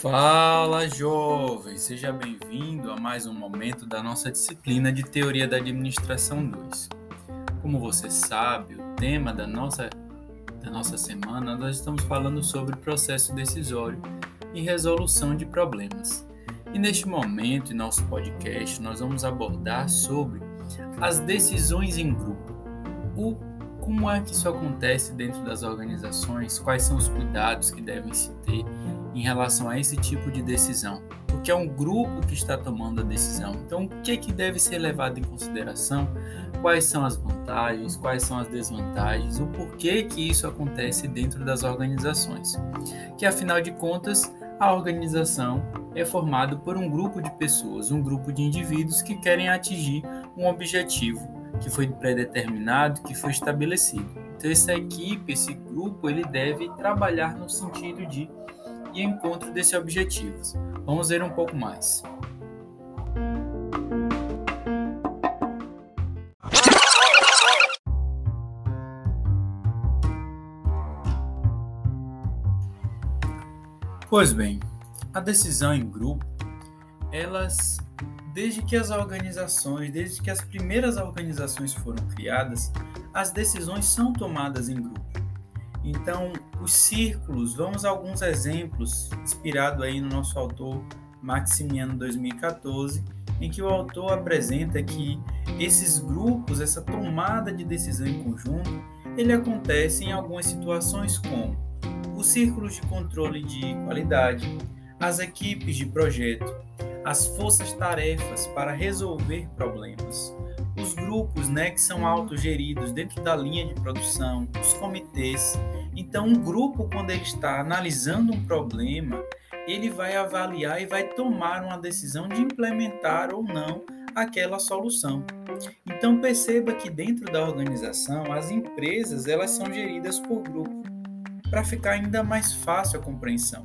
Fala, jovem! Seja bem-vindo a mais um momento da nossa disciplina de Teoria da Administração 2. Como você sabe, o tema da nossa, da nossa semana nós estamos falando sobre processo decisório e resolução de problemas. E neste momento, em nosso podcast, nós vamos abordar sobre as decisões em grupo. O, como é que isso acontece dentro das organizações? Quais são os cuidados que devem se ter em relação a esse tipo de decisão? Porque é um grupo que está tomando a decisão. Então, o que, é que deve ser levado em consideração? Quais são as vantagens? Quais são as desvantagens? O porquê que isso acontece dentro das organizações? Que afinal de contas, a organização é formada por um grupo de pessoas, um grupo de indivíduos que querem atingir um objetivo que foi predeterminado, que foi estabelecido. Então essa equipe, esse grupo, ele deve trabalhar no sentido de e encontro desses objetivos. Vamos ver um pouco mais. Pois bem, a decisão em grupo, elas, desde que as organizações, desde que as primeiras organizações foram criadas, as decisões são tomadas em grupo. Então, os círculos, vamos a alguns exemplos, inspirado aí no nosso autor Maximiano 2014, em que o autor apresenta que esses grupos, essa tomada de decisão em conjunto, ele acontece em algumas situações como os círculos de controle de qualidade, as equipes de projeto, as forças-tarefas para resolver problemas, os grupos né, que são autogeridos dentro da linha de produção, os comitês. Então, um grupo, quando ele está analisando um problema, ele vai avaliar e vai tomar uma decisão de implementar ou não aquela solução. Então perceba que dentro da organização as empresas elas são geridas por grupo para ficar ainda mais fácil a compreensão.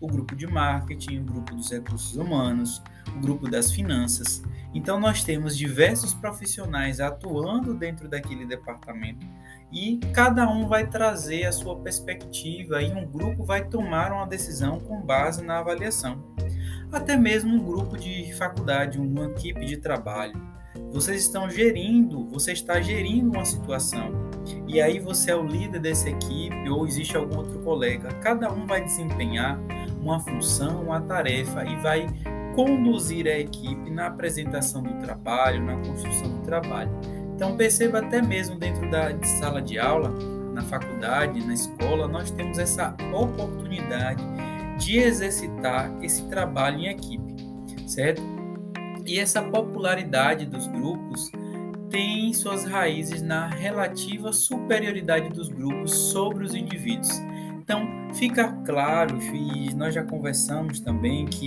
O grupo de marketing, o grupo dos recursos humanos, o grupo das finanças. Então, nós temos diversos profissionais atuando dentro daquele departamento e cada um vai trazer a sua perspectiva e um grupo vai tomar uma decisão com base na avaliação. Até mesmo um grupo de faculdade, uma equipe de trabalho. Vocês estão gerindo, você está gerindo uma situação. E aí você é o líder dessa equipe ou existe algum outro colega. Cada um vai desempenhar uma função, uma tarefa e vai conduzir a equipe na apresentação do trabalho, na construção do trabalho. Então perceba até mesmo dentro da sala de aula, na faculdade, na escola, nós temos essa oportunidade de exercitar esse trabalho em equipe, certo? E essa popularidade dos grupos tem suas raízes na relativa superioridade dos grupos sobre os indivíduos. Então, fica claro, e nós já conversamos também, que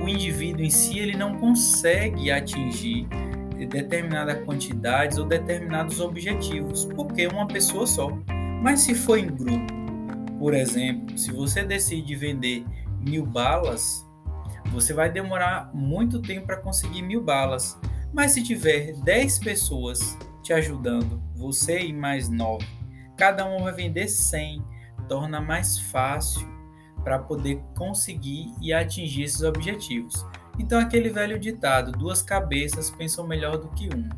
o indivíduo em si ele não consegue atingir determinada quantidades ou determinados objetivos, porque é uma pessoa só. Mas se for em grupo, por exemplo, se você decide vender mil balas, você vai demorar muito tempo para conseguir mil balas. Mas se tiver 10 pessoas te ajudando, você e mais 9, cada um vai vender 100, torna mais fácil para poder conseguir e atingir esses objetivos. Então, aquele velho ditado: duas cabeças pensam melhor do que uma.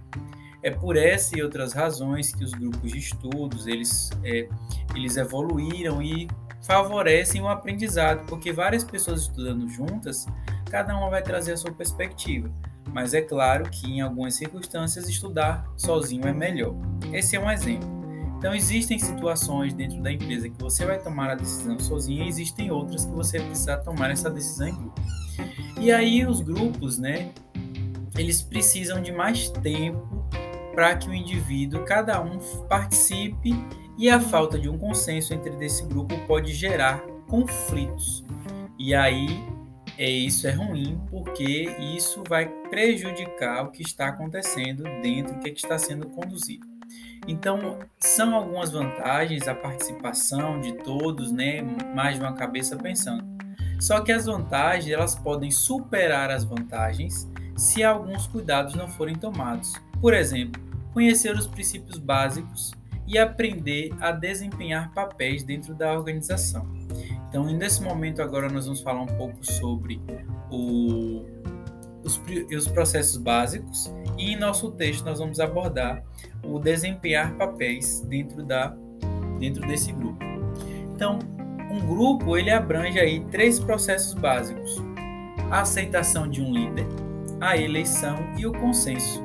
É por essa e outras razões que os grupos de estudos eles, é, eles evoluíram e favorecem o aprendizado, porque várias pessoas estudando juntas, cada uma vai trazer a sua perspectiva. Mas é claro que em algumas circunstâncias estudar sozinho é melhor. Esse é um exemplo. Então, existem situações dentro da empresa que você vai tomar a decisão sozinho e existem outras que você precisa tomar essa decisão em grupo. E aí, os grupos, né, eles precisam de mais tempo para que o indivíduo, cada um, participe e a falta de um consenso entre desse grupo pode gerar conflitos. E aí, é, isso é ruim porque isso vai prejudicar o que está acontecendo dentro, o que, é que está sendo conduzido. Então, são algumas vantagens a participação de todos, né, mais de uma cabeça pensando. Só que as vantagens, elas podem superar as vantagens se alguns cuidados não forem tomados. Por exemplo, conhecer os princípios básicos e aprender a desempenhar papéis dentro da organização. Então, nesse momento agora nós vamos falar um pouco sobre o, os, os processos básicos e em nosso texto nós vamos abordar o desempenhar papéis dentro da dentro desse grupo. Então, um grupo ele abrange aí três processos básicos: a aceitação de um líder, a eleição e o consenso.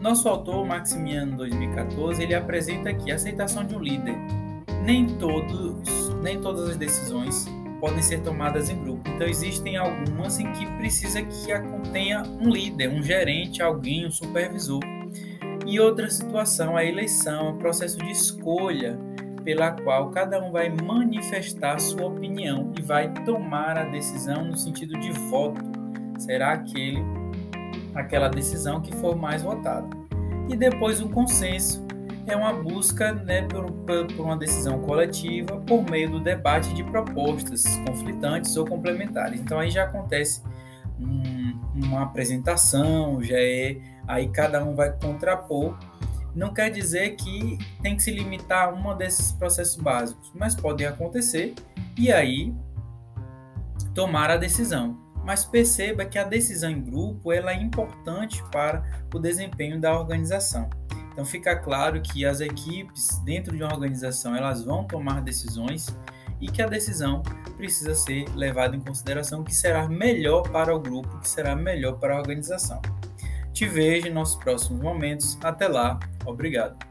Nosso autor, Maximiano 2014, ele apresenta aqui a aceitação de um líder. Nem todos, nem todas as decisões podem ser tomadas em grupo. Então existem algumas em que precisa que a contenha um líder, um gerente, alguém, um supervisor. E outra situação, a eleição, o processo de escolha pela qual cada um vai manifestar sua opinião e vai tomar a decisão no sentido de voto. Será aquele aquela decisão que for mais votada. E depois um consenso é uma busca né, por, por, uma decisão coletiva por meio do debate de propostas conflitantes ou complementares. Então aí já acontece um, uma apresentação, já é aí cada um vai contrapor. Não quer dizer que tem que se limitar a um desses processos básicos, mas podem acontecer e aí tomar a decisão mas perceba que a decisão em grupo ela é importante para o desempenho da organização. Então fica claro que as equipes dentro de uma organização elas vão tomar decisões e que a decisão precisa ser levada em consideração que será melhor para o grupo, que será melhor para a organização. Te vejo em nossos próximos momentos. Até lá. Obrigado.